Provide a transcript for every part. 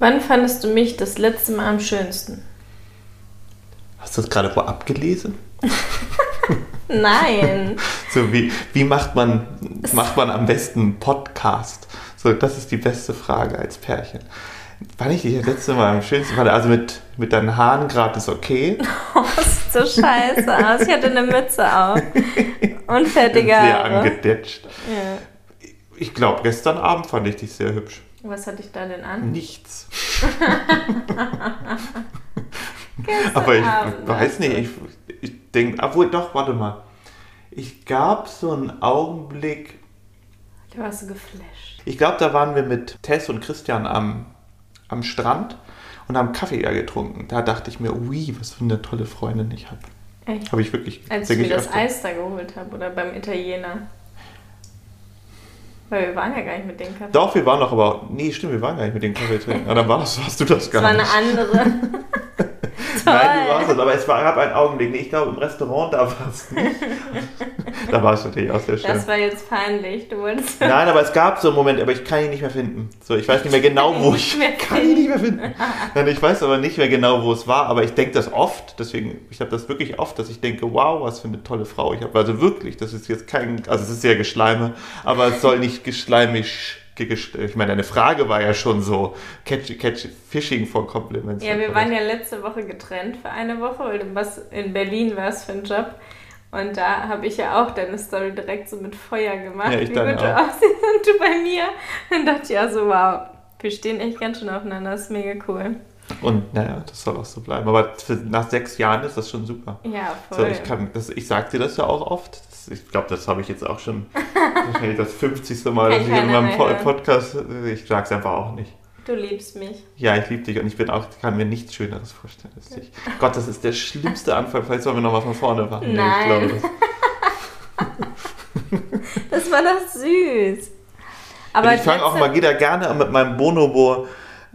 Wann fandest du mich das letzte Mal am schönsten? Hast du das gerade wo abgelesen? Nein. so wie, wie macht man, macht man am besten einen Podcast? So, das ist die beste Frage als Pärchen. Wann ich dich das letzte Mal am schönsten fand, also mit, mit deinen Haaren gerade ist okay. Oh, sieht so scheiße aus. Ich hatte eine Mütze auf. Und fertige Sehr angedetscht. Ja. Ich glaube, gestern Abend fand ich dich sehr hübsch. Was hatte ich da denn an? Nichts. Aber ich Abend, weiß nicht, also. ich, ich denke, obwohl doch, warte mal. Ich gab so einen Augenblick, Ich war so geflasht. ich glaube, da waren wir mit Tess und Christian am, am Strand und haben Kaffee ja getrunken. Da dachte ich mir, ui, was für eine tolle Freundin ich habe. Echt? Habe ich wirklich. Als ich mir das. Eis da geholt habe oder beim Italiener. Weil wir waren ja gar nicht mit dem Kaffee. Doch, wir waren doch aber. Nee, stimmt, wir waren gar nicht mit dem Kaffee trinken. Aber dann warst, warst du das gar Das war eine nicht. andere. Nein, du warst es, aber es war, gab einen Augenblick. Nee, ich glaube, im Restaurant, da war es nicht. da war es natürlich auch sehr schön. Das war jetzt peinlich. Du wolltest. Nein, aber es gab so einen Moment, aber ich kann ihn nicht mehr finden. So, ich weiß nicht mehr genau, wo ich. Mehr kann ihn nicht mehr finden. Nein, ich weiß aber nicht mehr genau, wo es war, aber ich denke das oft. Deswegen, ich habe das wirklich oft, dass ich denke, wow, was für eine tolle Frau ich habe. Also wirklich, das ist jetzt kein. Also, es ist sehr Geschleime, aber es soll nicht geschleimig. gest- Ich meine, deine Frage war ja schon so catch, catch, Fishing for Compliments. Ja, wir waren ja letzte Woche getrennt für eine Woche, weil du was in Berlin warst für einen Job. Und da habe ich ja auch deine Story direkt so mit Feuer gemacht, Ja, ich wie gut du aussiehst und du bei mir. Und dachte ich ja so, wow, wir stehen echt ganz schön aufeinander, das ist mega cool. Und naja, das soll auch so bleiben. Aber für, nach sechs Jahren ist das schon super. Ja, So, voll. ich, kann, das, ich sag dir das ja auch oft. Das, ich glaube, das habe ich jetzt auch schon wahrscheinlich das 50. Mal, dass ich in meinem. Podcast, ich sag's einfach auch nicht. Du liebst mich. Ja, ich liebe dich und ich bin auch, kann mir nichts Schöneres vorstellen als dich. Gott, das ist der schlimmste Anfang. Vielleicht sollen wir nochmal von vorne machen. Nein. ich glaube, das, Das war doch süß. Aber ich fange auch mal wieder gerne mit meinem Bonobo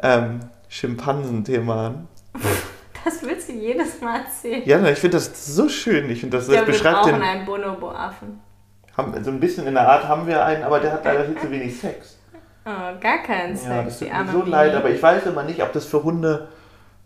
ähm, Schimpansen-Thema an. Das willst du jedes Mal erzählen. Ja, ich finde das so schön. Ich finde, das, Ja, das wir beschreibt brauchen den. einen Bonobo-Affen. So ein bisschen in der Art haben wir einen, aber der hat leider viel zu wenig Sex. Oh, gar keinen Sex, Ja, das tut mir so leid, aber ich weiß immer nicht, ob das für Hunde,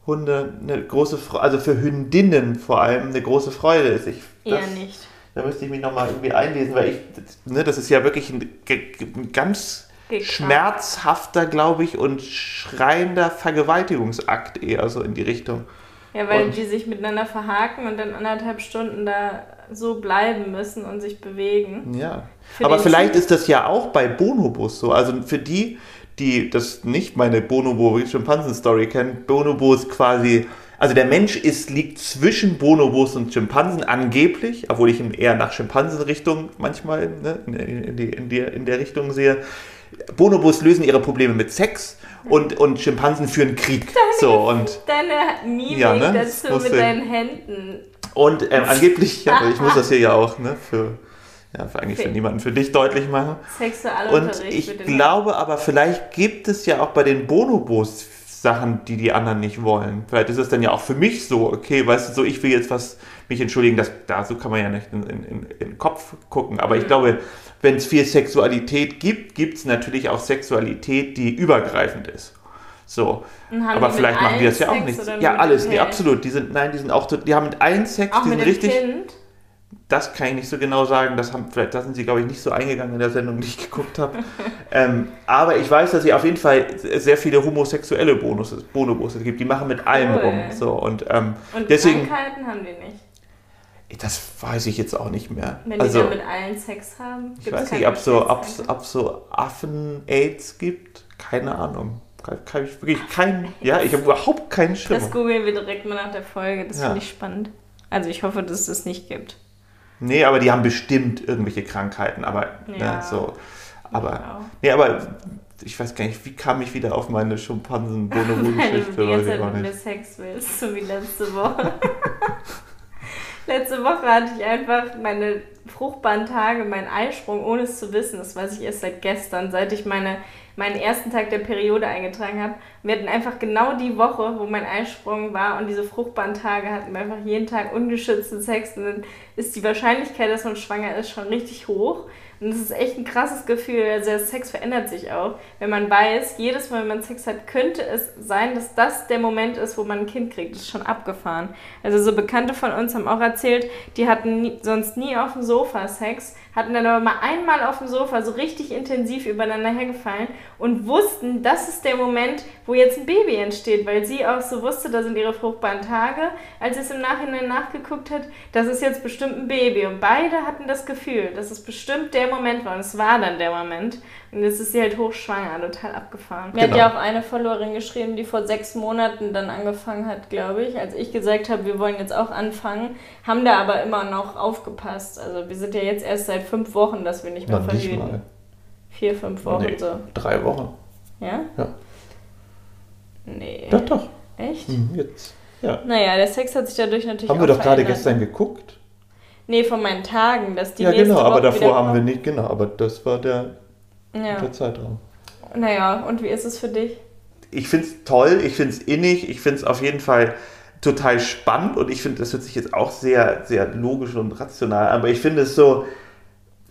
Hunde eine große Freude, also für Hündinnen vor allem eine große Freude ist. Ich, Eher das, nicht. Da müsste ich mich nochmal irgendwie einlesen, weil ich, ne, das ist ja wirklich ein, ein ganz Gekrankt. schmerzhafter, glaube ich, und schreiender Vergewaltigungsakt eher so in die Richtung. Ja, weil Und- die sich miteinander verhaken und dann anderthalb Stunden da so bleiben müssen und sich bewegen. Ja. Für Aber vielleicht Typ- ist das ja auch bei Bonobos so. Also für die, die das nicht meine Bonobo-Schimpansen-Story kennen, Bonobo ist quasi, also der Mensch ist, liegt zwischen Bonobos und Schimpansen angeblich, obwohl ich ihn eher nach Schimpansen-Richtung manchmal ne, in, in, die, in, die, in der Richtung sehe. Bonobos lösen ihre Probleme mit Sex und, und Schimpansen führen Krieg. So, und Deine Mimik Ja, ne? dazu mit ich- deinen Händen. Und ähm, angeblich, ja, ich muss das hier ja auch ne, für, ja, für eigentlich für niemanden, für dich deutlich machen. Und Sexualunterricht ich mit den glaube aber, vielleicht gibt es ja auch bei den Bonobos Sachen, die die anderen nicht wollen. Vielleicht ist es dann ja auch für mich so, okay, weißt du, so ich will jetzt was mich entschuldigen, dass da so kann man ja nicht in, in, in, den Kopf gucken. Aber ich Mhm. glaube, wenn es viel Sexualität gibt, gibt es natürlich auch Sexualität, die übergreifend ist. So. Aber vielleicht machen die das ja auch nicht. Ja, alles, nee, absolut. Die sind, nein, die sind auch, die haben mit allen Sex, Auch die sind richtig. Kind. Das kann ich nicht so genau sagen. Das haben, vielleicht, da sind sie, glaube ich, nicht so eingegangen in der Sendung, die ich geguckt habe. ähm, aber ich weiß, dass sie auf jeden Fall sehr viele homosexuelle Bonus, Bonobos gibt. Die machen mit allem Cool. rum. So, und ähm, Und deswegen, Krankheiten haben die nicht. Das weiß ich jetzt auch nicht mehr. Wenn also, die mit allen Sex haben. ich gibt's weiß nicht, ob so, ob, Geschlechtskrankheit. ob so Affen-Aids gibt. Keine Ahnung. Kann, kann ich wirklich kein, ja, ich habe überhaupt keinen Schimmer. Das googeln wir direkt mal nach der Folge. Das Ja. finde ich spannend. Also ich hoffe, dass es das nicht gibt. Nee, aber die haben bestimmt irgendwelche Krankheiten, aber Ja. ne, so. Aber, Wow. nee, aber ich weiß gar nicht, wie kam ich wieder auf meine schimpansen Weil du geschichte die ganze Zeit mit mir Sex willst, so wie letzte Woche. letzte Woche hatte ich einfach meine fruchtbaren Tage, meinen Eisprung, ohne es zu wissen. Das weiß ich erst seit gestern, seit ich meine, meinen ersten Tag der Periode eingetragen habe. Wir hatten einfach genau die Woche, wo mein Eisprung war und diese fruchtbaren Tage hatten wir einfach jeden Tag ungeschützten Sex. Und dann ist die Wahrscheinlichkeit, dass man schwanger ist, schon richtig hoch. Und das ist echt ein krasses Gefühl. Also der Sex verändert sich auch. Wenn man weiß, jedes Mal, wenn man Sex hat, könnte es sein, dass das der Moment ist, wo man ein Kind kriegt. Das ist schon abgefahren. Also so Bekannte von uns haben auch erzählt, die hatten nie, sonst nie auf dem Sofa Sex hatten dann aber mal einmal auf dem Sofa so richtig intensiv übereinander hergefallen und wussten, das ist der Moment, wo jetzt ein Baby entsteht, weil sie auch so wusste, da sind ihre fruchtbaren Tage, als sie es im Nachhinein nachgeguckt hat, das ist jetzt bestimmt ein Baby. Und beide hatten das Gefühl, dass es bestimmt der Moment war und es war dann der Moment. Und jetzt ist sie halt hochschwanger, total abgefahren. Mir genau. hat ja auch eine Followerin geschrieben, die vor sechs Monaten dann angefangen hat, glaube ich. Als ich gesagt habe, wir wollen jetzt auch anfangen, haben da aber immer noch aufgepasst. Also wir sind ja jetzt erst seit fünf Wochen, dass wir nicht mehr Noch verhüten. Nicht mal. Vier, fünf Wochen nee, so. Drei Wochen. Ja? Ja. Nee. Doch, doch. Echt? Hm, jetzt. Ja. Naja, der Sex hat sich dadurch natürlich Haben wir doch gerade gestern geguckt. Nee, von meinen Tagen, dass die Ja, genau, aber davor haben wir nicht, genau, aber das war der ja. der Zeitraum. Naja, und wie ist es für dich? Ich finde es toll, ich finde es innig, ich finde es auf jeden Fall total spannend und ich finde, das hört sich jetzt auch sehr, sehr logisch und rational an, aber ich finde es so,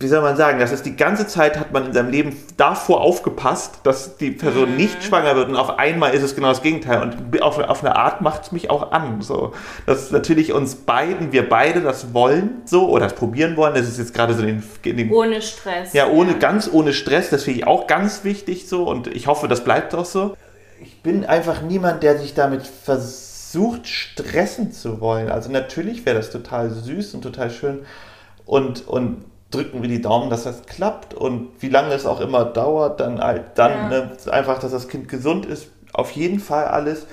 wie soll man sagen, das ist die ganze Zeit hat man in seinem Leben davor aufgepasst, dass die Person mhm. nicht schwanger wird und auf einmal ist es genau das Gegenteil und auf, auf eine Art macht es mich auch an. So, dass natürlich uns beiden, wir beide das wollen, so oder das probieren wollen. Das ist jetzt gerade so in den, in ohne Stress. Ja, ohne ja. ganz ohne Stress. Das finde ich auch ganz wichtig so und ich hoffe, das bleibt auch so. Ich bin einfach niemand, der sich damit versucht stressen zu wollen. Also natürlich wäre das total süß und total schön und und drücken wir die Daumen, dass das klappt und wie lange es auch immer dauert, dann halt dann ja. ne, einfach, dass das Kind gesund ist, auf jeden Fall alles.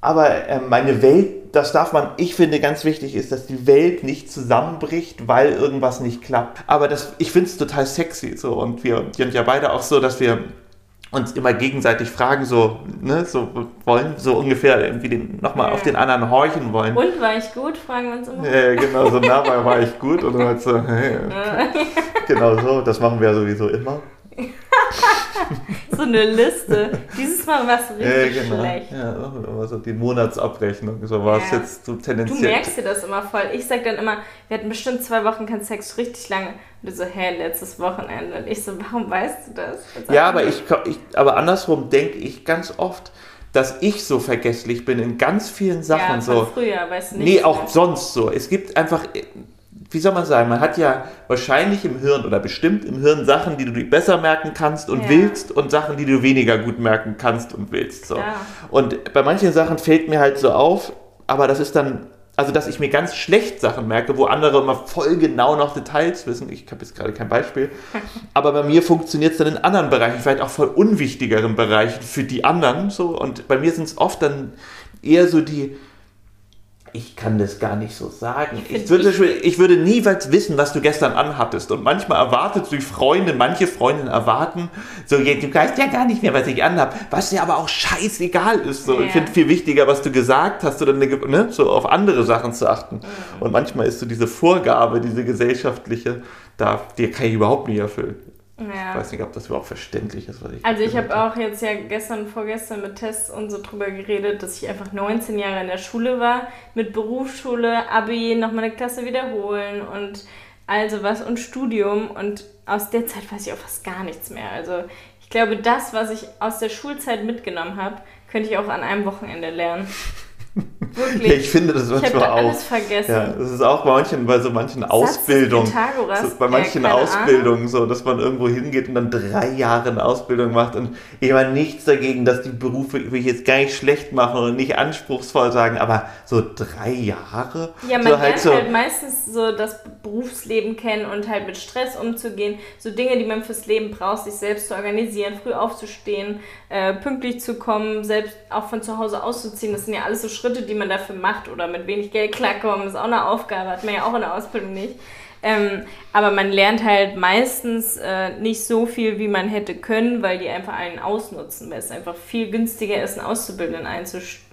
Aber äh, meine Welt, das darf man, ich finde ganz wichtig ist, dass die Welt nicht zusammenbricht, weil irgendwas nicht klappt. Aber das, ich finde es total sexy so und wir sind ja beide auch so, dass wir uns immer gegenseitig fragen, so, ne, so wollen, so ungefähr irgendwie nochmal ja. auf den anderen horchen wollen. Und war ich gut, fragen wir uns immer. Ja, genau, so nah war, ich gut und dann halt so, hey, genau so, das machen wir ja sowieso immer. So eine Liste. Dieses Mal war es richtig ja, genau. schlecht. Ja, immer so die Monatsabrechnung. So war es ja. jetzt so tendenziell. Du merkst dir das immer voll. Ich sag dann immer, wir hatten bestimmt zwei Wochen keinen Sex, richtig lange. Und du so, hä, letztes Wochenende. Und ich so, warum weißt du das? Ja, aber, ich, ich, aber andersrum denke ich ganz oft, dass ich so vergesslich bin in ganz vielen Sachen. Ja, so. früher, weißt du nicht. Nee, auch sonst so. Es gibt einfach wie soll man sagen, man hat ja wahrscheinlich im Hirn oder bestimmt im Hirn Sachen, die du besser merken kannst und ja. willst und Sachen, die du weniger gut merken kannst und willst. So. Ja. Und bei manchen Sachen fällt mir halt so auf, aber das ist dann, also dass ich mir ganz schlecht Sachen merke, wo andere immer voll genau noch Details wissen. Ich habe jetzt gerade kein Beispiel. aber bei mir funktioniert es dann in anderen Bereichen, vielleicht auch voll unwichtigeren Bereichen für die anderen. So. Und bei mir sind es oft dann eher so die, ich kann das gar nicht so sagen. Ich, ich würde, ich würde niemals wissen, was du gestern anhattest. Und manchmal erwartet die Freundin, manche Freundinnen erwarten, so, du weißt ja gar nicht mehr, was ich anhabe, was dir aber auch scheißegal ist. So, ja. Ich finde viel wichtiger, was du gesagt hast, oder ne, so auf andere Sachen zu achten. Mhm. Und manchmal ist so diese Vorgabe, diese gesellschaftliche, da, die kann ich überhaupt nicht erfüllen. Ja. Ich weiß nicht, ob das überhaupt verständlich ist, was ich Also ich habe auch jetzt ja gestern, vorgestern mit Tests und so drüber geredet, dass ich einfach 19 Jahre in der Schule war, mit Berufsschule, Abi, nochmal eine Klasse wiederholen und also was und Studium und aus der Zeit weiß ich auch fast gar nichts mehr. Also ich glaube, das, was ich aus der Schulzeit mitgenommen habe, könnte ich auch an einem Wochenende lernen. Wirklich? Ja, ich finde das manchmal ich auch. alles vergessen. Ja, das ist auch bei manchen, bei so manchen Ausbildungen. So, bei manchen ja, Ausbildungen so, dass man irgendwo hingeht und dann drei Jahre eine Ausbildung macht. Und ich habe nichts dagegen, dass die Berufe, will ich jetzt gar nicht schlecht machen und nicht anspruchsvoll sagen, aber so drei Jahre? Ja, man so halt lernt so halt meistens so das Berufsleben kennen und halt mit Stress umzugehen. So Dinge, die man fürs Leben braucht, sich selbst zu organisieren, früh aufzustehen, äh, pünktlich zu kommen, selbst auch von zu Hause auszuziehen. Das sind ja alles so Schritte, die man dafür macht oder mit wenig Geld klarkommen, ist auch eine Aufgabe, hat man ja auch in der Ausbildung nicht. Ähm, aber man lernt halt meistens äh, nicht so viel, wie man hätte können, weil die einfach einen ausnutzen, weil es einfach viel günstiger ist, einen Auszubildenden einzustellen.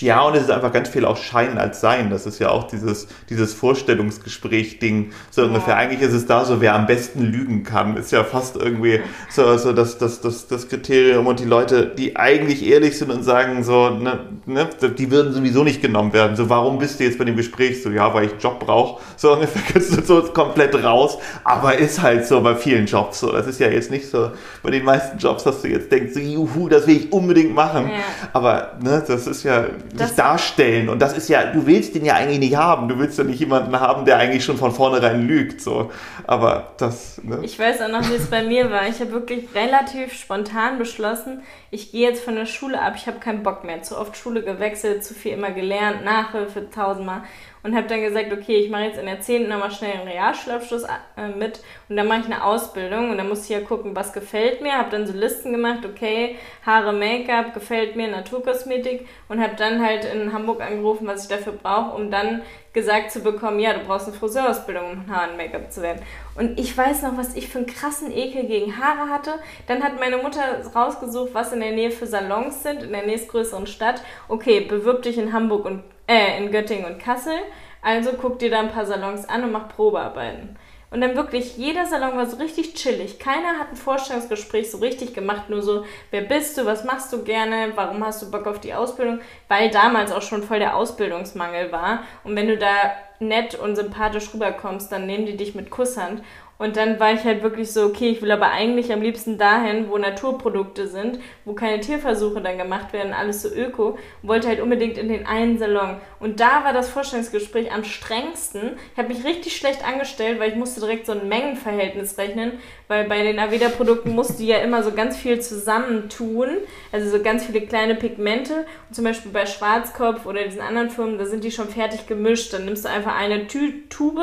Ja, und es ist einfach ganz viel auch Schein als Sein. Das ist ja auch dieses, dieses Vorstellungsgespräch-Ding. So ja. ungefähr. Eigentlich ist es da so, wer am besten lügen kann, ist ja fast irgendwie so, so das, das, das, das Kriterium. Und die Leute, die eigentlich ehrlich sind und sagen so, ne, ne, die würden sowieso nicht genommen werden. So, warum bist du jetzt bei dem Gespräch? So, ja, weil ich einen Job brauche. So ungefähr kannst du so komplett raus. Aber ist halt so bei vielen Jobs so. Das ist ja jetzt nicht so, bei den meisten Jobs, dass du jetzt denkst, so, juhu, das will ich unbedingt machen. Ja. Aber ne, das ist ja das nicht darstellen. Und das ist ja, du willst den ja eigentlich nicht haben. Du willst ja nicht jemanden haben, der eigentlich schon von vornherein lügt. So. Aber das. Ne? Ich weiß auch noch, wie es bei mir war. Ich habe wirklich relativ spontan beschlossen, ich gehe jetzt von der Schule ab, ich habe keinen Bock mehr. Zu oft Schule gewechselt, zu viel immer gelernt, Nachhilfe tausendmal und habe dann gesagt, okay, ich mache jetzt in der 10. nochmal schnell einen Realschulabschluss äh, mit und dann mache ich eine Ausbildung und dann muss ich ja gucken, was gefällt mir. Habe dann so Listen gemacht, okay, Haare, Make-up, gefällt mir, Naturkosmetik und habe dann halt in Hamburg angerufen, was ich dafür brauche, um dann gesagt zu bekommen, ja, du brauchst eine Friseurausbildung, um Haaren Make-up zu werden. Und ich weiß noch, was ich für einen krassen Ekel gegen Haare hatte. Dann hat meine Mutter rausgesucht, was in der Nähe für Salons sind, in der nächstgrößeren Stadt. Okay, bewirb dich in Hamburg und äh, in Göttingen und Kassel. Also guck dir da ein paar Salons an und mach Probearbeiten. Und dann wirklich, jeder Salon war so richtig chillig. Keiner hat ein Vorstellungsgespräch so richtig gemacht, nur so, wer bist du, was machst du gerne, warum hast du Bock auf die Ausbildung, weil damals auch schon voll der Ausbildungsmangel war. Und wenn du da nett und sympathisch rüberkommst, dann nehmen die dich mit Kusshand. Und dann war ich halt wirklich so, okay, ich will aber eigentlich am liebsten dahin, wo Naturprodukte sind, wo keine Tierversuche dann gemacht werden, alles so öko. Und wollte halt unbedingt in den einen Salon. Und da war das Vorstellungsgespräch am strengsten. Ich habe mich richtig schlecht angestellt, weil ich musste direkt so ein Mengenverhältnis rechnen, weil bei den Aveda-Produkten musst du ja immer so ganz viel zusammentun, also so ganz viele kleine Pigmente. Und zum Beispiel bei Schwarzkopf oder diesen anderen Firmen, da sind die schon fertig gemischt. Dann nimmst du einfach eine Tube,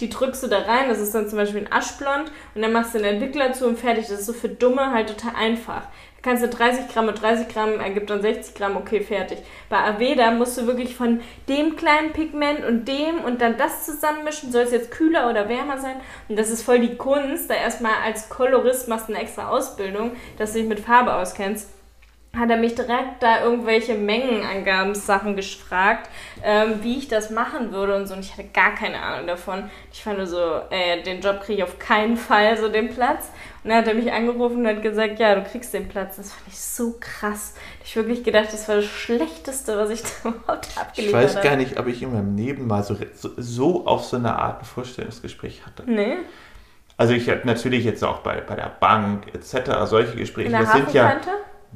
die drückst du da rein, das ist dann zum Beispiel ein Aschblond und dann machst du einen Entwickler zu und fertig. Das ist so für Dumme halt total einfach kannst du 30 Gramm mit 30 Gramm ergibt dann 60 Gramm, okay, fertig. Bei Aveda musst du wirklich von dem kleinen Pigment und dem und dann das zusammenmischen. Soll es jetzt kühler oder wärmer sein? Und das ist voll die Kunst, da erstmal als Kolorist machst du eine extra Ausbildung, dass du dich mit Farbe auskennst hat er mich direkt da irgendwelche Mengenangabensachen gefragt, ähm, wie ich das machen würde und so. Und ich hatte gar keine Ahnung davon. Ich fand nur so, äh, den Job kriege ich auf keinen Fall, so den Platz. Und dann hat er mich angerufen und hat gesagt, ja, du kriegst den Platz. Das fand ich so krass. Ich wirklich gedacht, das war das Schlechteste, was ich da überhaupt abgeliefert habe. Ich weiß gar nicht, ob ich in meinem Leben mal so, so, so auf so eine Art ein Vorstellungsgespräch hatte. Nee. Also ich habe natürlich jetzt auch bei, bei der Bank etc. solche Gespräche. In der das sind ja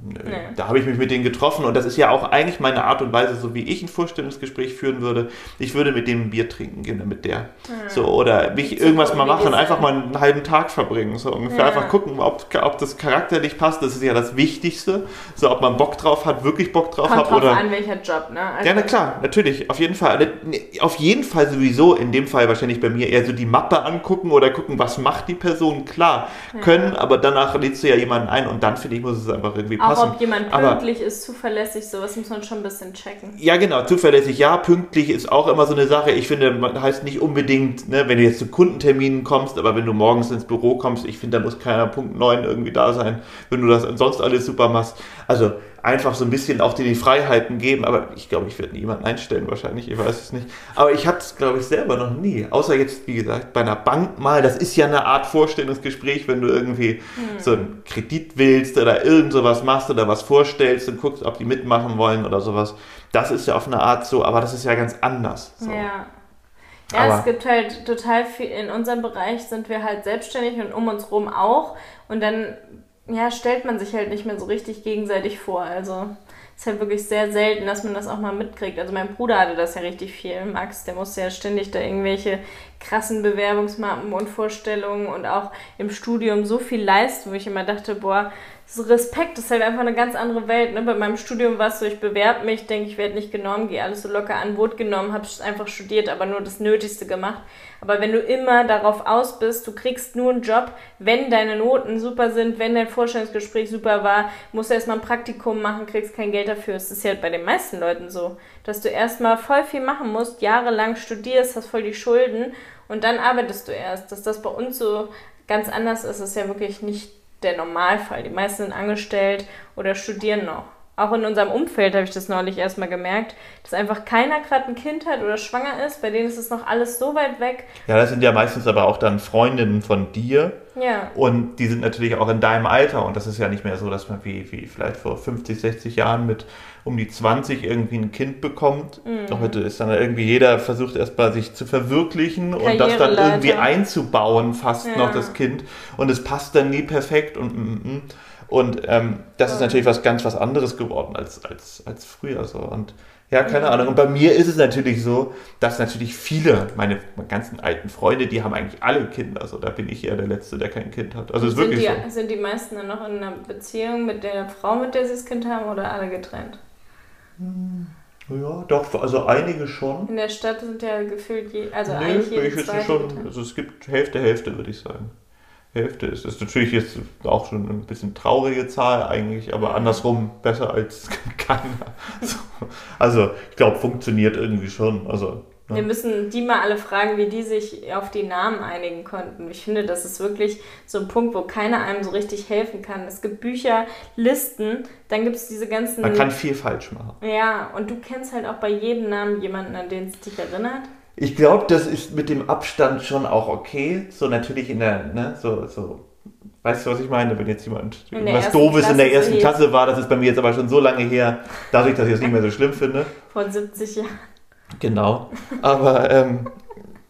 Nö. Nee. Da habe ich mich mit denen getroffen und das ist ja auch eigentlich meine Art und Weise, so wie ich ein Vorstellungsgespräch führen würde. Ich würde mit dem ein Bier trinken gehen mit der. Mhm. So, oder mich irgendwas mal machen, einfach mal einen halben Tag verbringen. So ungefähr ja. einfach gucken, ob, ob das charakterlich passt. Das ist ja das Wichtigste. So, ob man Bock drauf hat, wirklich Bock drauf Kommt hat. Kommt oder an, welcher Job, ne? Also ja, na klar, natürlich, auf jeden Fall. Auf jeden Fall sowieso, in dem Fall wahrscheinlich bei mir eher so die Mappe angucken oder gucken, was macht die Person. Klar, ja. können, aber danach lädst du ja jemanden ein und dann finde ich, muss es einfach irgendwie passen. Auch ob jemand pünktlich aber, ist, zuverlässig, sowas muss man schon ein bisschen checken. Ja, genau, zuverlässig, ja, pünktlich ist auch immer so eine Sache. Ich finde, man heißt nicht unbedingt, ne, wenn du jetzt zu Kundenterminen kommst, aber wenn du morgens ins Büro kommst, ich finde, da muss keiner Punkt 9 irgendwie da sein, wenn du das sonst alles super machst. Also einfach so ein bisschen auch dir die Freiheiten geben. Aber ich glaube, ich werde niemanden einstellen wahrscheinlich, ich weiß es nicht. Aber ich hatte es, glaube ich, selber noch nie. Außer jetzt, wie gesagt, bei einer Bank mal. Das ist ja eine Art Vorstellungsgespräch, wenn du irgendwie hm. so einen Kredit willst oder irgend sowas machst oder was vorstellst und guckst, ob die mitmachen wollen oder sowas. Das ist ja auf eine Art so, aber das ist ja ganz anders. So. Ja. Ja, aber es gibt halt total viel, in unserem Bereich sind wir halt selbstständig und um uns rum auch. Und dann ja, stellt man sich halt nicht mehr so richtig gegenseitig vor. Also ist halt wirklich sehr selten, dass man das auch mal mitkriegt. Also mein Bruder hatte das ja richtig viel. Max, der musste ja ständig da irgendwelche krassen Bewerbungsmappen und Vorstellungen und auch im Studium so viel leisten, wo ich immer dachte, boah, so Respekt ist halt einfach eine ganz andere Welt. Ne? Bei meinem Studium war es so, ich bewerbe mich, denke, ich werde nicht genommen, gehe alles so locker an, wurde genommen, habe einfach studiert, aber nur das Nötigste gemacht. Aber wenn du immer darauf aus bist, du kriegst nur einen Job, wenn deine Noten super sind, wenn dein Vorstellungsgespräch super war, musst du erstmal ein Praktikum machen, kriegst kein Geld dafür. Das ist ja bei den meisten Leuten so, dass du erstmal voll viel machen musst, jahrelang studierst, hast voll die Schulden und dann arbeitest du erst. Dass das bei uns so ganz anders ist, ist ja wirklich nicht der Normalfall. Die meisten sind angestellt oder studieren noch. Auch in unserem Umfeld habe ich das neulich erstmal gemerkt, dass einfach keiner gerade ein Kind hat oder schwanger ist. Bei denen ist es noch alles so weit weg. Ja, das sind ja meistens aber auch dann Freundinnen von dir. Ja. Und die sind natürlich auch in deinem Alter. Und das ist ja nicht mehr so, dass man wie, wie vielleicht vor 50, 60 Jahren mit um die 20 irgendwie ein Kind bekommt. Mhm. Heute ist dann irgendwie jeder versucht erstmal sich zu verwirklichen und das dann irgendwie einzubauen, fast Ja. noch das Kind. Und es passt dann nie perfekt und mm, mm. Und ähm, das ist Ja. natürlich was ganz was anderes geworden als, als, als früher so. Und ja, keine. Ahnung. Und bei mir ist es natürlich so, dass natürlich viele, meine ganzen alten Freunde, die haben eigentlich alle Kinder. Also da bin ich eher der Letzte, der kein Kind hat. Also ist sind, wirklich die, so. sind die meisten dann noch in einer Beziehung mit der Frau, mit der sie das Kind haben, oder alle getrennt? Ja, doch, also einige schon. In der Stadt sind ja gefühlt, je, also Nee, eigentlich würde jede ich jetzt schon, getrennt. also es gibt Hälfte, Hälfte, würde ich sagen. Hälfte ist, ist natürlich jetzt auch schon ein bisschen traurige Zahl eigentlich, aber andersrum besser als keiner. So. Also ich glaube, funktioniert irgendwie schon. Also, Wir ne? müssen die mal alle fragen, wie die sich auf die Namen einigen konnten. Ich finde, das ist wirklich so ein Punkt, wo keiner einem so richtig helfen kann. Es gibt Bücher, Listen, dann gibt es diese ganzen. Man kann viel falsch machen. ja, und du kennst halt auch bei jedem Namen jemanden, an den es dich erinnert. Ich glaube, das ist mit dem Abstand schon auch okay. So natürlich in der, ne, so, so. Weißt du, was ich meine? Wenn jetzt jemand was Doofes in der ersten Klasse war, das ist bei mir jetzt aber schon so lange her, dadurch, dass ich es nicht mehr so schlimm finde. Vor 70 Jahren. Genau. Aber ähm,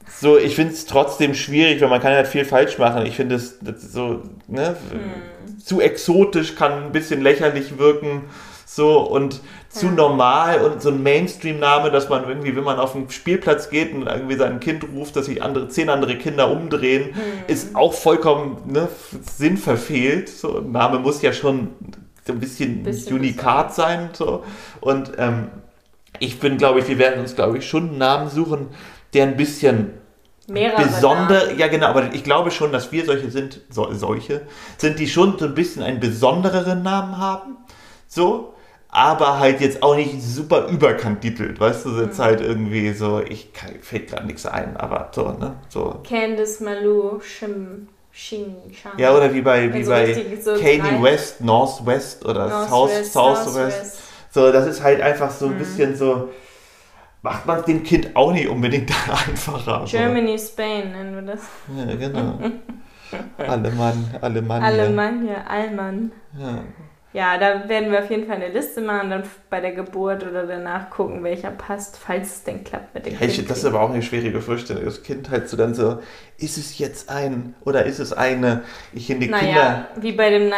so, ich finde es trotzdem schwierig, weil man kann halt viel falsch machen. Ich finde es das so, ne, Hm. zu exotisch kann ein bisschen lächerlich wirken. So und zu normal und so ein Mainstream-Name, dass man irgendwie, wenn man auf den Spielplatz geht und irgendwie sein Kind ruft, dass sich andere, zehn andere Kinder umdrehen, Hm. ist auch vollkommen ne, sinnverfehlt. So ein Name muss ja schon so ein bisschen, Bisschen unikat sein. So. Und ähm, ich bin, glaube ich, wir werden uns, glaube ich, schon einen Namen suchen, der ein bisschen Mehrere besondere, Namen. ja genau, aber ich glaube schon, dass wir solche sind, so, solche, sind, die schon so ein bisschen einen besondereren Namen haben. So. Aber halt jetzt auch nicht super überkandidelt, weißt du, jetzt Mhm. halt irgendwie so, ich kann, fällt gerade nichts ein, aber so, ne, so. Candice, Malou, Shim, Xing, Shang. Ja, oder wie bei, wie Also bei richtig so Kanye West, Northwest oder Northwest, South, Southwest. Southwest. So, das ist halt einfach so ein Mhm. bisschen so, macht man dem Kind auch nicht unbedingt einfacher. so. Germany, Spain nennen wir das. Ja, genau. Alemann, Alemannia. Alemannia, Allmann. Ja. Ja, da werden wir auf jeden Fall eine Liste machen, dann bei der Geburt oder danach gucken, welcher passt, falls es denn klappt mit dem Ja, Kind. das ist aber auch eine schwierige Vorstellung. Das Kind halt so dann so, ist es jetzt ein oder ist es eine? Ich in die Kinder. naja, wie bei dem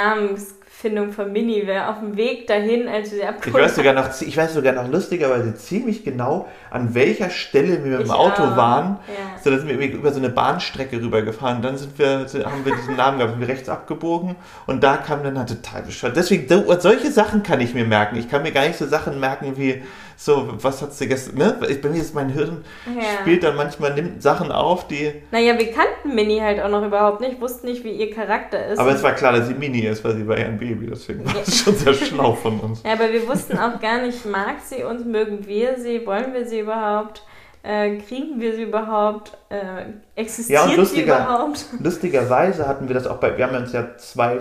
Namensfindung von Mini, wer auf dem Weg dahin, als wir sie Ich abgeholt weiß, sogar noch, ich weiß sogar noch lustigerweise ziemlich genau, an welcher Stelle wir mit dem Ich Auto auch. waren. Ja. So, da sind wir über so eine Bahnstrecke rübergefahren. Dann sind wir, haben wir diesen Namen gehabt, sind wir rechts abgebogen und da kam dann halt total bescheuert. Deswegen, so- solche Sachen kann ich mir merken. Ich kann mir gar nicht so Sachen merken wie, so, was hat sie gestern, ne? Ich- Bei mir ist mein Hirn, Ja. spielt dann manchmal, nimmt Sachen auf, die, Naja, wir kannten Mini halt auch noch überhaupt nicht, wussten nicht, wie ihr Charakter ist. aber es war klar, dass sie Mini ist, weil sie war ja ein Baby, deswegen war es schon sehr schlau von uns. ja, aber wir wussten auch gar nicht, mag sie uns, mögen wir sie, wollen wir sie überhaupt, äh, kriegen wir sie überhaupt, äh, existiert Ja, und sie lustiger- überhaupt? Lustigerweise hatten wir das auch bei, wir haben uns ja zwei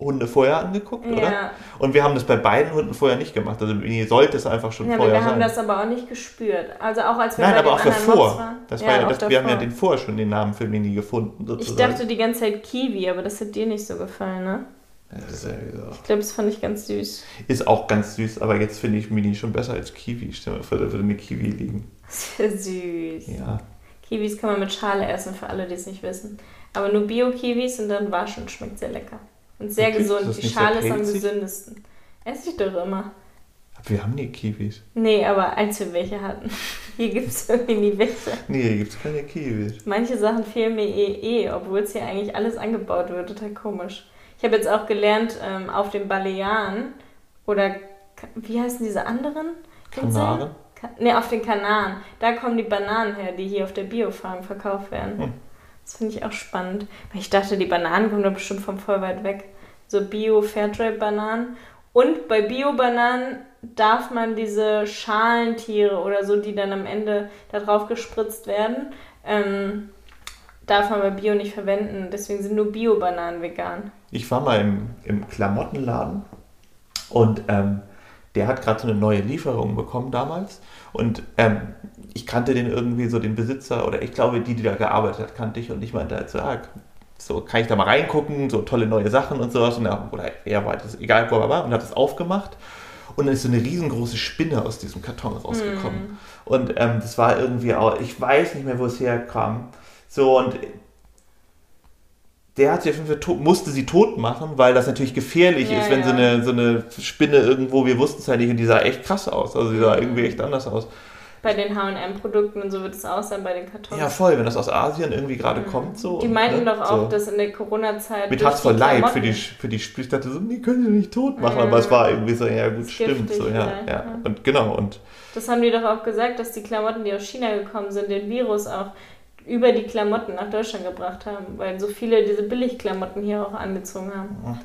Hunde vorher angeguckt, oder? Ja. Und wir haben das bei beiden Hunden vorher nicht gemacht. Also Mini sollte es einfach schon Ja, vorher wir haben sein. das aber auch nicht gespürt. Also auch als wir Nein, bei aber auch davor. Waren. Das war ja, auch das, wir haben ja davor. den vorher schon den Namen für Mini gefunden. Ich Sozusagen. dachte die ganze Zeit Kiwi, aber das hat dir nicht so gefallen, ne? Ja, ja. Ich glaube, das fand ich ganz süß. ist auch ganz süß, aber jetzt finde ich Mini schon besser als Kiwi. Stell dir mal vor, da würde eine Kiwi liegen. Sehr süß. Ja. Kiwis kann man mit Schale essen, für alle, die es nicht wissen. Aber nur Bio-Kiwis und dann waschen, schmeckt sehr lecker. Und sehr? Ist gesund. Die Schale ist am gesündesten. Esse ich doch immer. Aber wir haben nie Kiwis. Nee, aber als wir welche hatten. Hier gibt es irgendwie nie welche. Nee, hier gibt es keine Kiwis. Manche Sachen fehlen mir eh, eh obwohl es hier eigentlich alles angebaut wird. Total komisch. Ich habe jetzt auch gelernt, ähm, auf den Balearen oder wie heißen diese anderen? Kanaren? Ka ne, auf den Kanaren. Da kommen die Bananen her, die hier auf der Biofarm verkauft werden. Hm. Das finde ich auch spannend. Weil ich dachte, die Bananen kommen doch bestimmt von voll weit weg. So Bio-Fairtrade-Bananen. Und bei Bio-Bananen darf man diese Schalentiere oder so, die dann am Ende da drauf gespritzt werden, ähm, darf man bei Bio nicht verwenden. Deswegen sind nur Bio-Bananen vegan. Ich war mal im, im Klamottenladen und ähm, der hat gerade so eine neue Lieferung bekommen damals. Und ähm, ich kannte den irgendwie so, den Besitzer, oder ich glaube, die, die da gearbeitet hat, kannte ich. Und ich meinte halt so, ah, so kann ich da mal reingucken, so tolle neue Sachen und sowas. Und er, oder er war das egal, wo er war, und hat es aufgemacht. Und dann ist so eine riesengroße Spinne aus diesem Karton rausgekommen. Mm. Und ähm, das war irgendwie auch, ich weiß nicht mehr, wo es herkam. So, und der hat sie auf jeden Fall tot, musste sie tot machen, weil das natürlich gefährlich ja, ist, wenn ja. so, eine, so eine Spinne irgendwo, wir wussten es halt nicht, und die sah echt krass aus. Also die sah irgendwie echt anders aus. Bei den HM-Produkten und so wird es auch sein, bei den Kartons. Ja, voll, wenn das aus Asien irgendwie gerade mhm. kommt. So, die meinten ne? doch auch, so. dass in der Corona-Zeit. Mir tat es voll leid für die, für die Ich dachte so, die können sie nicht tot machen, mhm. aber es war irgendwie so, ja gut, stimmt. So, ja, ja. Und genau. Und das haben die doch auch gesagt, dass die Klamotten, die aus China gekommen sind, den Virus auch über die Klamotten nach Deutschland gebracht haben, weil so viele diese Billigklamotten hier auch angezogen haben.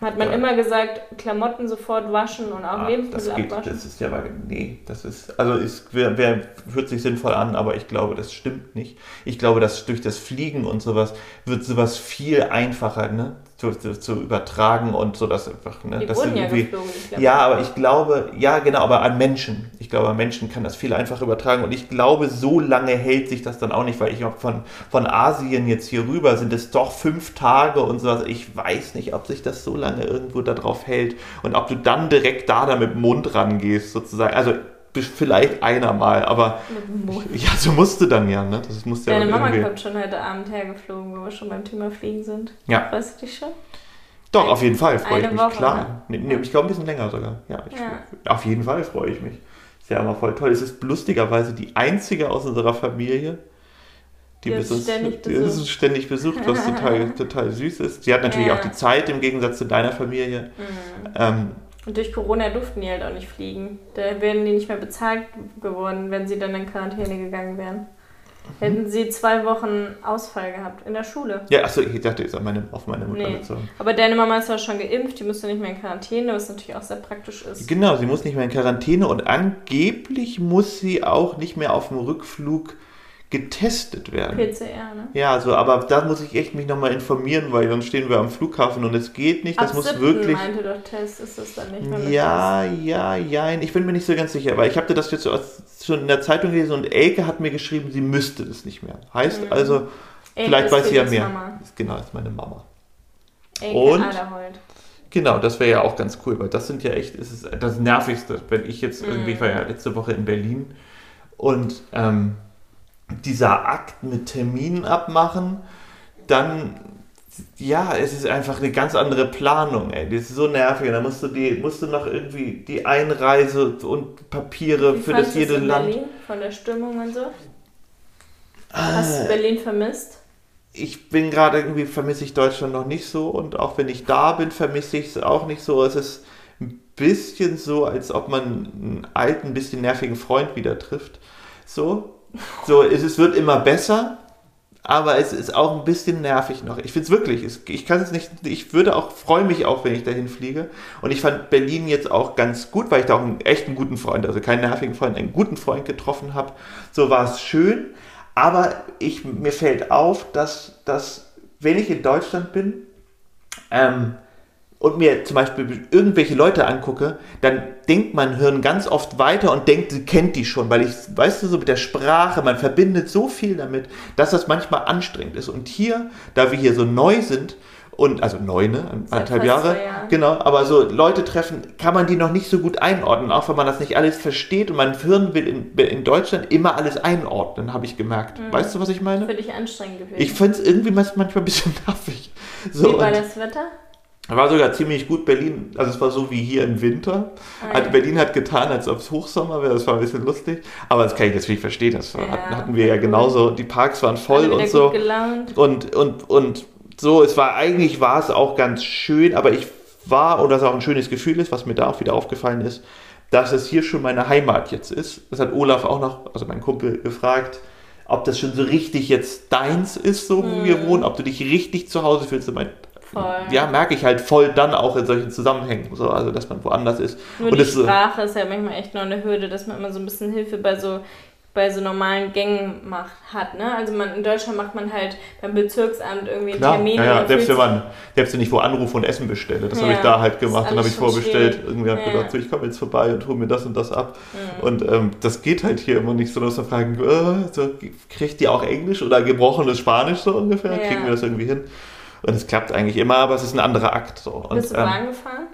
Hat man ja. immer gesagt, Klamotten sofort waschen und auch ah, Lebensmittel das geht, abwaschen? Das ist ja, nee, das ist, also es wär, wär, hört sich sinnvoll an, aber ich glaube, das stimmt nicht. Ich glaube, dass durch das Fliegen und sowas wird sowas viel einfacher, ne? Zu, zu, zu, übertragen und so, dass einfach, ne, die das wurden ja geflogen. Ja, aber ich glaube, ja, genau, aber an Menschen. Ich glaube, an Menschen kann das viel einfacher übertragen und ich glaube, so lange hält sich das dann auch nicht, weil ich von, von Asien jetzt hier rüber sind es doch fünf Tage und sowas. Ich weiß nicht, ob sich das so lange irgendwo da drauf hält und ob du dann direkt da, da mit dem Mund rangehst, sozusagen. Also, vielleicht einer mal, aber ja, so musste dann ja, ne? Das musste Deine ja Mama irgendwie... kommt schon heute Abend hergeflogen, wo wir schon beim Thema Fliegen sind. Ja. Weißt du dich schon? Doch, auf jeden Fall freue ich mich, Woche, klar. Ne? Nee, nee, ich glaube ein bisschen länger sogar. Ja, ich, ja. auf jeden Fall freue ich mich. Ist ja immer voll toll. Es ist lustigerweise die einzige aus unserer Familie, die, die, uns, ständig, die uns ständig besucht, was total, total süß ist. Sie hat natürlich ja. auch die Zeit im Gegensatz zu deiner Familie. Mhm. Ähm, und durch Corona durften die halt auch nicht fliegen. Da wären die nicht mehr bezahlt geworden, wenn sie dann in Quarantäne gegangen wären. Mhm. Hätten sie zwei Wochen Ausfall gehabt in der Schule. Ja, achso, ich dachte jetzt auf meine, auf meine Mutter nee. bezogen. Aber deine Mama ist ja schon geimpft, die musste nicht mehr in Quarantäne, was natürlich auch sehr praktisch ist. Genau, sie muss nicht mehr in Quarantäne und angeblich muss sie auch nicht mehr auf dem Rückflug getestet werden. PCR, ne? Ja, so, aber da muss ich echt mich nochmal informieren, weil dann stehen wir am Flughafen und es geht nicht. Das Ab muss wirklich. meinte doch Test, ist das dann nicht Ja, ja, ja, ich bin mir nicht so ganz sicher, weil ich habe das jetzt schon in der Zeitung gelesen und Elke hat mir geschrieben, sie müsste das nicht mehr. Heißt mhm. also, Elke vielleicht weiß sie ja mehr. Mama. Genau, ist meine Mama. Elke und Aderholt. Genau, das wäre ja auch ganz cool, weil das sind ja echt, ist das Nervigste, wenn ich jetzt irgendwie, ich war ja letzte Woche in Berlin und ähm, dieser Akt mit Terminen abmachen, dann ja, es ist einfach eine ganz andere Planung, ey. Die ist so nervig. Da musst du die, musst du noch irgendwie die Einreise und Papiere Wie für das jede in Land. Berlin von der Stimmung und so? Hast du äh, Berlin vermisst? Ich bin gerade irgendwie, vermisse ich Deutschland noch nicht so und auch wenn ich da bin, vermisse ich es auch nicht so. Es ist ein bisschen so, als ob man einen alten, bisschen nervigen Freund wieder trifft. So, so, es, es wird immer besser, aber es ist auch ein bisschen nervig noch. Ich finde es wirklich, ich kann es nicht, ich würde auch, freue mich auch, wenn ich dahin fliege. Und ich fand Berlin jetzt auch ganz gut, weil ich da auch einen echten guten Freund, also keinen nervigen Freund, einen guten Freund getroffen habe. So war es schön, aber ich, mir fällt auf, dass, dass wenn ich in Deutschland bin, ähm, und mir zum Beispiel irgendwelche Leute angucke, dann denkt mein Hirn ganz oft weiter und denkt, sie kennt die schon, weil ich, weißt du, so mit der Sprache, man verbindet so viel damit, dass das manchmal anstrengend ist. Und hier, da wir hier so neu sind, und also neu, ne? Anderthalb Jahre. Jahr. Genau, aber so Leute treffen, kann man die noch nicht so gut einordnen, auch wenn man das nicht alles versteht und mein Hirn will in, in Deutschland immer alles einordnen, habe ich gemerkt. Mhm. Weißt du, was ich meine? Für dich anstrengend gewesen. Ich finde es irgendwie manchmal ein bisschen nervig. So, Wie war das Wetter? War sogar ziemlich gut. Berlin, also es war so wie hier im Winter. Ah, ja. Berlin hat getan, als ob es Hochsommer wäre. Das war ein bisschen lustig. Aber das kann ich natürlich verstehen. Das ja, hatten wir ja genauso. Die Parks waren voll und so. Und, und, und so, es war eigentlich war es auch ganz schön, aber ich war, und das auch ein schönes Gefühl ist, was mir da auch wieder aufgefallen ist, dass es hier schon meine Heimat jetzt ist. Das hat Olaf auch noch, also mein Kumpel, gefragt, ob das schon so richtig jetzt deins ist, so wo hm. wir wohnen, ob du dich richtig zu Hause fühlst. Und Voll. Ja, merke ich halt voll dann auch in solchen Zusammenhängen, so, also dass man woanders ist. Nur und die Sprache so, ist ja manchmal echt noch eine Hürde, dass man immer so ein bisschen Hilfe bei so bei so normalen Gängen macht, hat. Ne? Also man, in Deutschland macht man halt beim Bezirksamt irgendwie Klar, Termine. ja, ja. Selbst wenn man, selbst wenn ich wo anrufe und Essen bestelle, das habe Ja, ich da halt gemacht. Dann habe ich vorbestellt. schwierig. Irgendwie habe ich Ja. gedacht, so, ich komme jetzt vorbei und hole mir das und das ab. Mhm. Und ähm, das geht halt hier immer nicht so, dass wir fragen, äh, so, kriegt die auch Englisch oder gebrochenes Spanisch so ungefähr? Kriegen wir das irgendwie hin? Und es klappt eigentlich immer, aber es ist ein anderer Akt. So. Und, Bist du ähm, Bahn gefahren?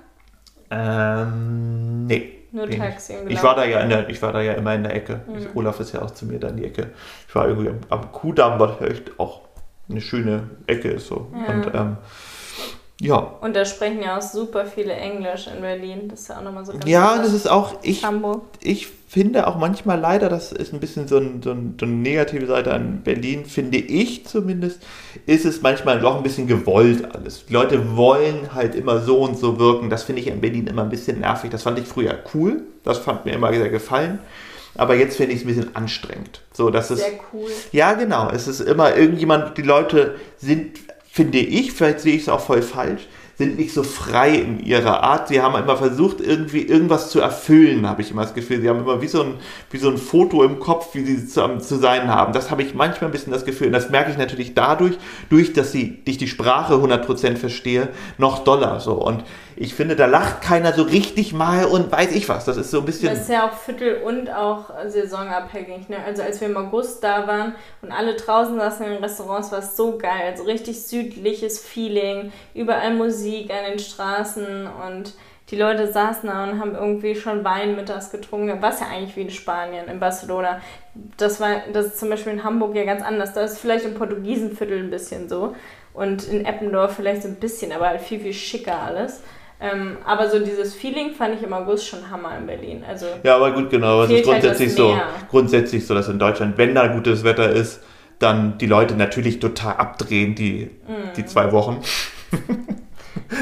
ähm, nee. Nur. Taxi und Ich war da ja in der, ich war da ja immer in der Ecke. Ich, Mhm. Olaf ist ja auch zu mir da in die Ecke. Ich war irgendwie am, am Kudamm, was echt auch eine schöne Ecke ist so. Ja. Und ähm, ja. Und da sprechen ja auch super viele Englisch in Berlin. Das ist ja auch nochmal so ganz Ja, anders. das ist auch, ich, Hamburg. ich finde auch manchmal leider, das ist ein bisschen so, ein, so, ein, so eine negative Seite an Berlin, finde ich zumindest, ist es manchmal doch ein bisschen gewollt alles. Die Leute wollen halt immer so und so wirken. Das finde ich in Berlin immer ein bisschen nervig. Das fand ich früher cool. Das fand mir immer sehr gefallen. Aber jetzt finde ich es ein bisschen anstrengend. So, dass es, Sehr cool. ja, genau. Es ist immer irgendjemand, die Leute sind, finde ich, vielleicht sehe ich es auch voll falsch, sind nicht so frei in ihrer Art. Sie haben immer versucht, irgendwie irgendwas zu erfüllen, habe ich immer das Gefühl. Sie haben immer wie so ein, wie so ein Foto im Kopf, wie sie zu, zu sein haben. Das habe ich manchmal ein bisschen das Gefühl. Und das merke ich natürlich dadurch, durch, dass sie, ich die Sprache 100% verstehe, noch doller so. Und ich finde, da lacht keiner so richtig mal und weiß ich was. Das ist so ein bisschen... Das ist ja auch Viertel und auch saisonabhängig. Ne? Also als wir im August da waren und alle draußen saßen in den Restaurants, war es so geil. Also richtig südliches Feeling, überall Musik an den Straßen und die Leute saßen da und haben irgendwie schon Wein mittags getrunken, was ja eigentlich wie in Spanien, in Barcelona. Das war, das ist zum Beispiel in Hamburg ja ganz anders. Da ist vielleicht im Portugiesenviertel ein bisschen so und in Eppendorf vielleicht so ein bisschen, aber halt viel, viel schicker alles. Ähm, aber so dieses Feeling fand ich im August schon Hammer in Berlin. Also Ja, aber gut, genau. Es ist halt grundsätzlich das so, grundsätzlich so, dass in Deutschland, wenn da gutes Wetter ist, dann die Leute natürlich total abdrehen, die, Mm. die zwei Wochen.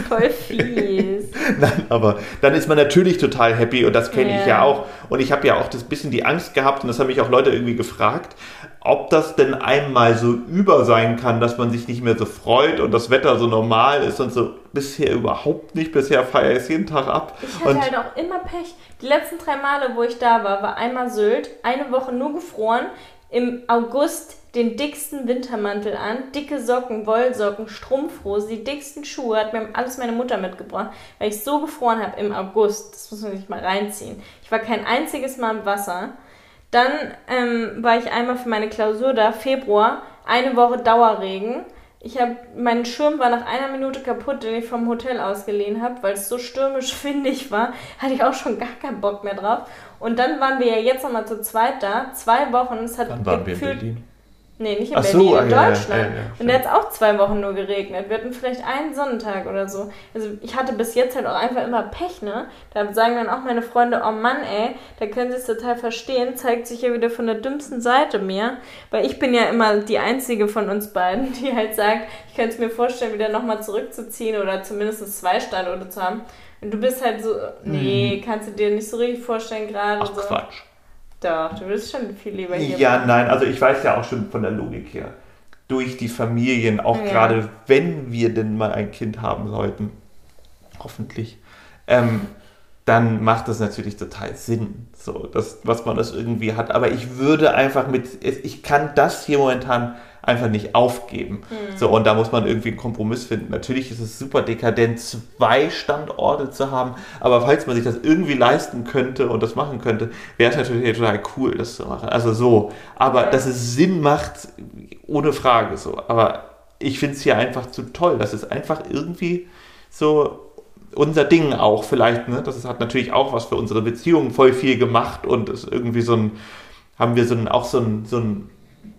voll fies. Nein, aber dann ist man natürlich total happy und das kenne ich Ja. ja auch. Und ich habe ja auch das bisschen die Angst gehabt und das haben mich auch Leute irgendwie gefragt, ob das denn einmal so über sein kann, dass man sich nicht mehr so freut und das Wetter so normal ist und so. Bisher überhaupt nicht. Bisher feiere ich es jeden Tag ab. Ich hatte Und halt auch immer Pech. Die letzten drei Male, wo ich da war, war einmal Sylt, eine Woche nur gefroren, im August den dicksten Wintermantel an, dicke Socken, Wollsocken, Strumpfhose, die dicksten Schuhe, hat mir alles meine Mutter mitgebracht, weil ich so gefroren habe im August. Das muss man sich mal reinziehen. Ich war kein einziges Mal im Wasser. Dann ähm, war ich einmal für meine Klausur da, Februar, eine Woche Dauerregen. Ich habe mein Schirm war nach einer Minute kaputt, den ich vom Hotel ausgeliehen habe, weil es so stürmisch windig war. Hatte ich auch schon gar keinen Bock mehr drauf. Und dann waren wir ja jetzt nochmal zu zweit da, zwei Wochen. Es hat dann waren wir in gefühlt- Berlin. Nee, nicht in Ach so, Berlin, ah, in ja, ja, Deutschland. ja, ja, und da hat es auch zwei Wochen nur geregnet. Wir hatten vielleicht einen Sonnentag oder so. Also ich hatte bis jetzt halt auch einfach immer Pech, ne? Da sagen dann auch meine Freunde, oh Mann, ey, da können sie es total verstehen, zeigt sich ja wieder von der dümmsten Seite mir. Weil ich bin ja immer die einzige von uns beiden, die halt sagt, ich könnte es mir vorstellen, wieder nochmal zurückzuziehen oder zumindest zwei Standorte zu haben. Und du bist halt so, nee, kannst du dir nicht so richtig vorstellen gerade. Mhm. Ach so. Quatsch. Doch, du bist schon viel lieber hier. Ja, nein, also ich weiß ja auch schon von der Logik her. Durch die Familien, auch Ja. gerade wenn wir denn mal ein Kind haben sollten, hoffentlich, ähm, dann macht das natürlich total Sinn, so, dass, was man das irgendwie hat. Aber ich würde einfach mit, ich kann das hier momentan einfach nicht aufgeben. So, und da muss man irgendwie einen Kompromiss finden. Natürlich ist es super dekadent, zwei Standorte zu haben, aber falls man sich das irgendwie leisten könnte und das machen könnte, wäre es natürlich total cool, das zu machen. Also so, aber dass es Sinn macht, ohne Frage so. Aber ich finde es hier einfach zu toll. Das ist einfach irgendwie so unser Ding auch vielleicht. Ne? Das hat natürlich auch was für unsere Beziehungen voll viel gemacht und ist irgendwie so ein, haben wir so ein, auch so ein, so ein,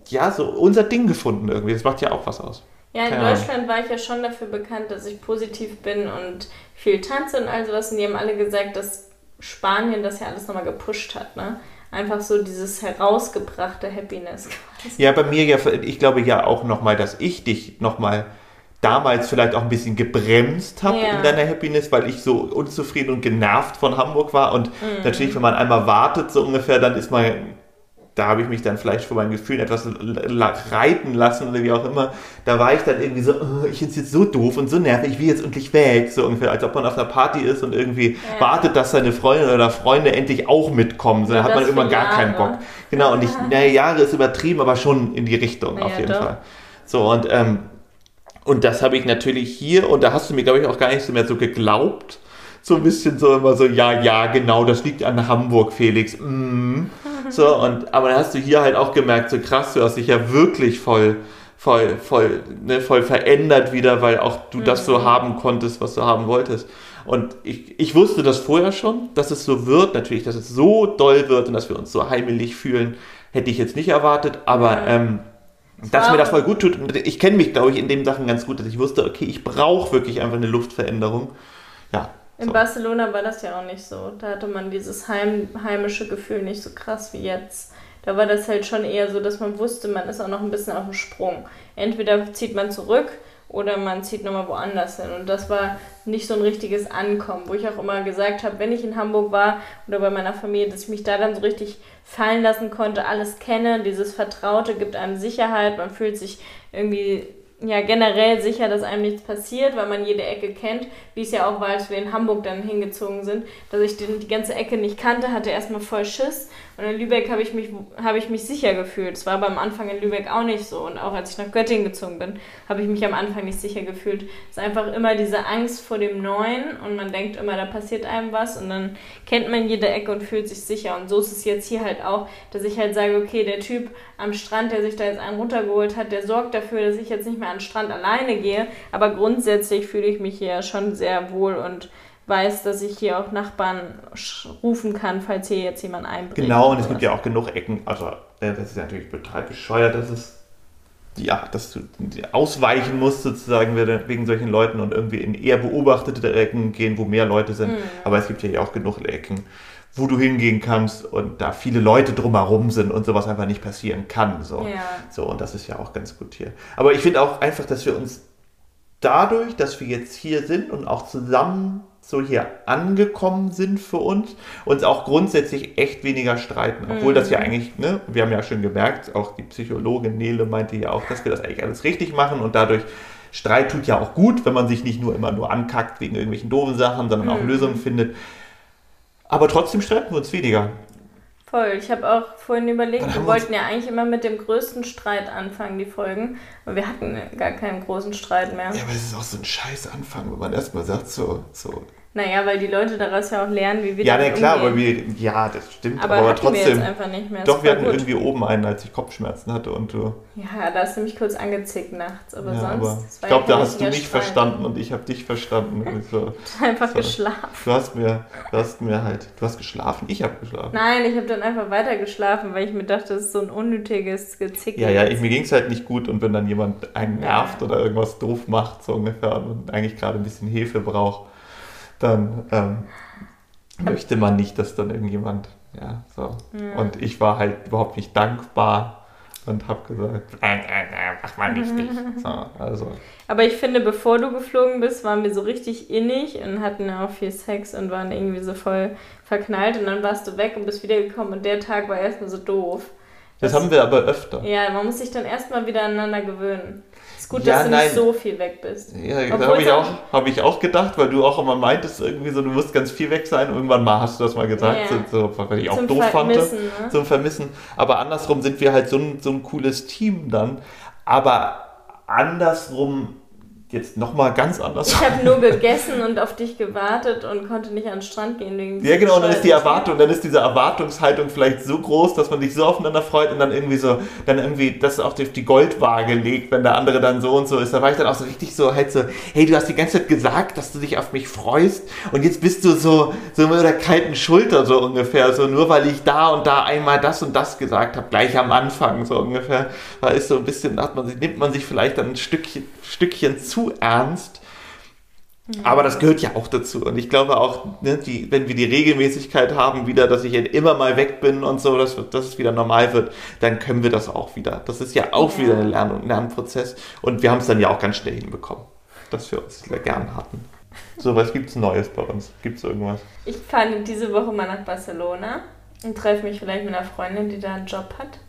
ja, so unser Ding gefunden irgendwie. Das macht ja auch was aus. Ja, in Keine Ahnung. Deutschland war ich ja schon dafür bekannt, dass ich positiv bin und viel tanze und all sowas. Und die haben alle gesagt, dass Spanien das ja alles nochmal gepusht hat, ne? Einfach so dieses herausgebrachte Happiness. quasi. Ja, bei mir ja, ich glaube ja auch nochmal, dass ich dich nochmal damals vielleicht auch ein bisschen gebremst habe Ja. in deiner Happiness, weil ich so unzufrieden und genervt von Hamburg war. Und Mhm. natürlich, wenn man einmal wartet, so ungefähr, dann ist man da habe ich mich dann vielleicht vor meinen Gefühlen etwas reiten lassen oder wie auch immer. Da war ich dann irgendwie so, oh, ich es jetzt so doof und so nervig, ich will jetzt endlich weg. So ungefähr, als ob man auf einer Party ist und irgendwie ja. wartet, dass seine Freundin oder Freunde endlich auch mitkommen. So, da hat man immer gar Jahre. keinen Bock. Genau, und ich, naja, Jahre ist übertrieben, aber schon in die Richtung ja, auf jeden doch. Fall. So, und, ähm, und das habe ich natürlich hier, und da hast du mir, glaube ich, auch gar nicht so mehr so geglaubt so ein bisschen so immer so, ja, ja, genau, das liegt an Hamburg, Felix. Mm. So, und, aber dann hast du hier halt auch gemerkt, so krass, du hast dich ja wirklich voll, voll, voll, ne, voll verändert wieder, weil auch du mhm. das so mhm. haben konntest, was du haben wolltest. Und ich, ich wusste das vorher schon, dass es so wird, natürlich, dass es so doll wird und dass wir uns so heimelig fühlen, hätte ich jetzt nicht erwartet, aber ähm, dass mir das voll gut tut. Ich kenne mich, glaube ich, in den Sachen ganz gut, dass ich wusste, okay, ich brauche wirklich einfach eine Luftveränderung. In so. Barcelona war das ja auch nicht so. Da hatte man dieses heim, heimische Gefühl nicht so krass wie jetzt. Da war das halt schon eher so, dass man wusste, man ist auch noch ein bisschen auf dem Sprung. Entweder zieht man zurück oder man zieht nochmal woanders hin. Und das war nicht so ein richtiges Ankommen, wo ich auch immer gesagt habe, wenn ich in Hamburg war oder bei meiner Familie, dass ich mich da dann so richtig fallen lassen konnte, alles kenne, dieses Vertraute gibt einem Sicherheit, man fühlt sich irgendwie ja generell sicher, dass einem nichts passiert, weil man jede Ecke kennt, wie es ja auch war, als wir in Hamburg dann hingezogen sind, dass ich die, die ganze Ecke nicht kannte, hatte erstmal voll Schiss und in Lübeck habe ich, mich, hab ich mich sicher gefühlt. Es war aber am Anfang in Lübeck auch nicht so. Und auch als ich nach Göttingen gezogen bin, habe ich mich am Anfang nicht sicher gefühlt. Es ist einfach immer diese Angst vor dem Neuen und man denkt immer, da passiert einem was und dann kennt man jede Ecke und fühlt sich sicher. Und so ist es jetzt hier halt auch, dass ich halt sage, okay, der Typ am Strand, der sich da jetzt einen runtergeholt hat, der sorgt dafür, dass ich jetzt nicht mehr an den Strand alleine gehe. Aber grundsätzlich fühle ich mich hier schon sehr wohl und weiß, dass ich hier auch Nachbarn rufen kann, falls hier jetzt jemand einbricht. Genau, und es gibt ja auch genug Ecken. Also, äh, das ist natürlich total bescheuert, dass es ja, dass du ausweichen musst sozusagen wegen solchen Leuten und irgendwie in eher beobachtete Ecken gehen, wo mehr Leute sind. Mhm. Aber es gibt ja auch genug Ecken, wo du hingehen kannst und da viele Leute drumherum sind und sowas einfach nicht passieren kann. So, ja. so und das ist ja auch ganz gut hier. Aber ich finde auch einfach, dass wir uns dadurch, dass wir jetzt hier sind und auch zusammen so hier angekommen sind für uns, uns auch grundsätzlich echt weniger streiten. Obwohl mhm. das ja mhm. eigentlich, ne, wir haben ja schon gemerkt, auch die Psychologin Nele meinte ja auch, dass wir das eigentlich alles richtig machen und dadurch Streit tut ja auch gut, wenn man sich nicht nur immer nur ankackt wegen irgendwelchen doofen Sachen, sondern mhm. auch Lösungen findet. Aber trotzdem streiten wir uns weniger. Voll. Ich habe auch vorhin überlegt, wir wollten ja eigentlich immer mit dem größten Streit anfangen, die Folgen. Aber wir hatten gar keinen großen Streit mehr. Ja, aber es ist auch so ein scheiß Anfang, wenn man erstmal sagt, so, so naja, weil die Leute daraus ja auch lernen, wie wir Ja, na klar, aber wir, ja, das stimmt, aber, aber trotzdem. Wir jetzt einfach nicht mehr. Doch, wir hatten gut. irgendwie oben einen, als ich Kopfschmerzen hatte und du. Ja, da hast du mich kurz angezickt nachts, aber ja, sonst. Aber ich glaube, da hast du mich Streit. verstanden und ich habe dich verstanden. So, einfach so. geschlafen. Du hast mir, du hast mir halt, du hast geschlafen, ich habe geschlafen. Nein, ich habe dann einfach weiter geschlafen, weil ich mir dachte, das ist so ein unnötiges Gezicke. Ja, ja, ich, mir ging es halt nicht gut und wenn dann jemand einen nervt ja. oder irgendwas doof macht, so ungefähr, und eigentlich gerade ein bisschen Hefe braucht dann ähm, möchte man nicht, dass dann irgendjemand, ja, so. Ja. Und ich war halt überhaupt nicht dankbar und habe gesagt, äh, äh, äh, mach mal nicht dich. So, also. Aber ich finde, bevor du geflogen bist, waren wir so richtig innig und hatten auch viel Sex und waren irgendwie so voll verknallt und dann warst du weg und bist wiedergekommen und der Tag war erstmal so doof. Das, das haben wir aber öfter. Ja, man muss sich dann erstmal wieder aneinander gewöhnen. Gut, ja, dass du nein. nicht so viel weg bist. Ja, da habe ich, auch, hab ich auch gedacht, weil du auch immer meintest, irgendwie so, du musst ganz viel weg sein. Irgendwann mal hast du das mal gesagt, ja. so, was ich auch Zum doof fand. Ne? Zum Vermissen. Aber andersrum sind wir halt so ein, so ein cooles Team dann. Aber andersrum jetzt nochmal ganz anders. Ich habe nur gegessen und auf dich gewartet und konnte nicht an den Strand gehen. Wegen ja, genau, und dann ist die Erwartung, dann ist diese Erwartungshaltung vielleicht so groß, dass man sich so aufeinander freut und dann irgendwie so, dann irgendwie das auf die Goldwaage legt, wenn der andere dann so und so ist. Da war ich dann auch so richtig so, halt so, hey, du hast die ganze Zeit gesagt, dass du dich auf mich freust und jetzt bist du so, so mit der kalten Schulter so ungefähr, so nur weil ich da und da einmal das und das gesagt habe, gleich am Anfang so ungefähr. Da ist so ein bisschen, hat man, nimmt man sich vielleicht dann ein Stückchen, Stückchen zu ernst. Aber das gehört ja auch dazu. Und ich glaube auch, ne, die, wenn wir die Regelmäßigkeit haben, wieder, dass ich immer mal weg bin und so, dass, dass es wieder normal wird, dann können wir das auch wieder. Das ist ja auch ja. wieder ein Lern- und Lernprozess. Und wir haben es dann ja auch ganz schnell hinbekommen, dass wir uns gern hatten. So, was gibt es Neues bei uns? Gibt es irgendwas? Ich fahre diese Woche mal nach Barcelona. Und treffe mich vielleicht mit einer Freundin, die da einen Job hat.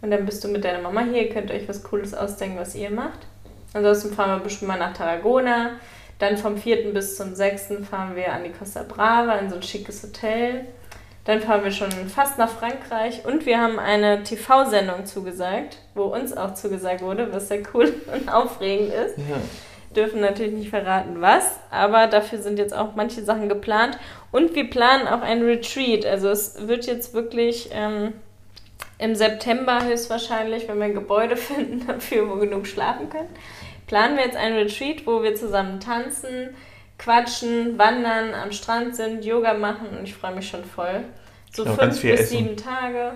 Und dann bist du mit deiner Mama hier, ihr könnt euch was Cooles ausdenken, was ihr macht. Ansonsten fahren wir bestimmt mal nach Tarragona. Dann vom 4. bis zum 6. fahren wir an die Costa Brava in so ein schickes Hotel. Dann fahren wir schon fast nach Frankreich und wir haben eine TV-Sendung zugesagt, wo uns auch zugesagt wurde, was sehr cool und aufregend ist. Ja. Dürfen natürlich nicht verraten, was, aber dafür sind jetzt auch manche Sachen geplant und wir planen auch ein Retreat. Also es wird jetzt wirklich ähm, im September höchstwahrscheinlich, wenn wir ein Gebäude finden dafür, wo genug schlafen können, planen wir jetzt ein Retreat, wo wir zusammen tanzen, quatschen, wandern, am Strand sind, Yoga machen und ich freue mich schon voll. So Ja, fünf ganz viel bis essen. sieben Tage.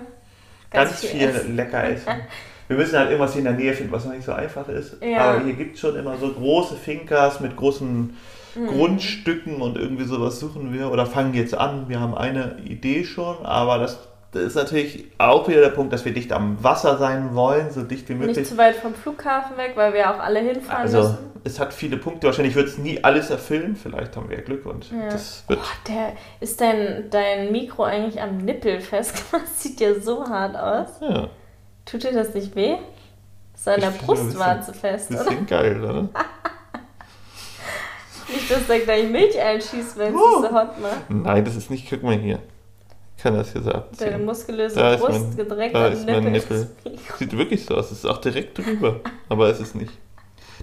Ganz, viel, essen. lecker essen. Wir müssen halt irgendwas hier in der Nähe finden, was noch nicht so einfach ist. Ja. Aber hier gibt es schon immer so große Finkas mit großen Mhm. Grundstücken und irgendwie sowas suchen wir oder fangen jetzt an. Wir haben eine Idee schon, aber das, das ist natürlich auch wieder der Punkt, dass wir dicht am Wasser sein wollen, so dicht wie Nicht möglich. zu weit vom Flughafen weg, weil wir auch alle hinfahren Also müssen. es hat viele Punkte. Wahrscheinlich wird es nie alles erfüllen. Vielleicht haben wir ja Glück und Ja. das wird. Boah, der, ist dein, dein Mikro eigentlich am Nippel festgemacht? Sieht ja so hart aus. Ja, Tut dir das nicht weh? Ist an der Brustwarze fest, oder? bisschen geil, oder? Nicht, dass da gleich Milch einschießt, wenn es Oh. so hot macht. Nein, das ist nicht. Guck mal hier. Ich kann das hier so Deine abziehen. muskulöse Da Brust mein- gedreckt da ist mein Nippel. Nippel. Sieht wirklich so aus. Es ist auch direkt drüber. Aber es ist nicht.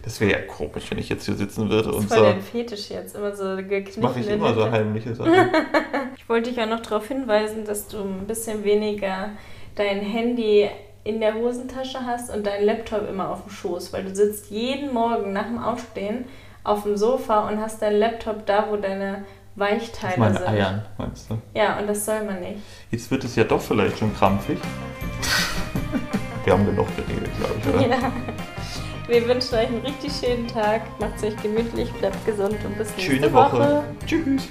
Das wäre ja komisch, wenn ich jetzt hier sitzen würde Das und ist voll so. dein Fetisch jetzt, immer so Das gekniffene mache ich immer so heimliche Sachen. Ich wollte dich auch noch darauf hinweisen, dass du ein bisschen weniger dein Handy in der Hosentasche hast und deinen Laptop immer auf dem Schoß, weil du sitzt jeden Morgen nach dem Aufstehen auf dem Sofa und hast deinen Laptop da, wo deine Weichteile Auf meine sind. Eiern, meinst du? Ja, und das soll man nicht. Jetzt wird es ja doch vielleicht schon krampfig. Wir haben genug geredet, glaube ich, oder? Ja. Wir wünschen euch einen richtig schönen Tag. Macht's euch gemütlich, bleibt gesund und bis nächste Schöne Woche. Tschüss.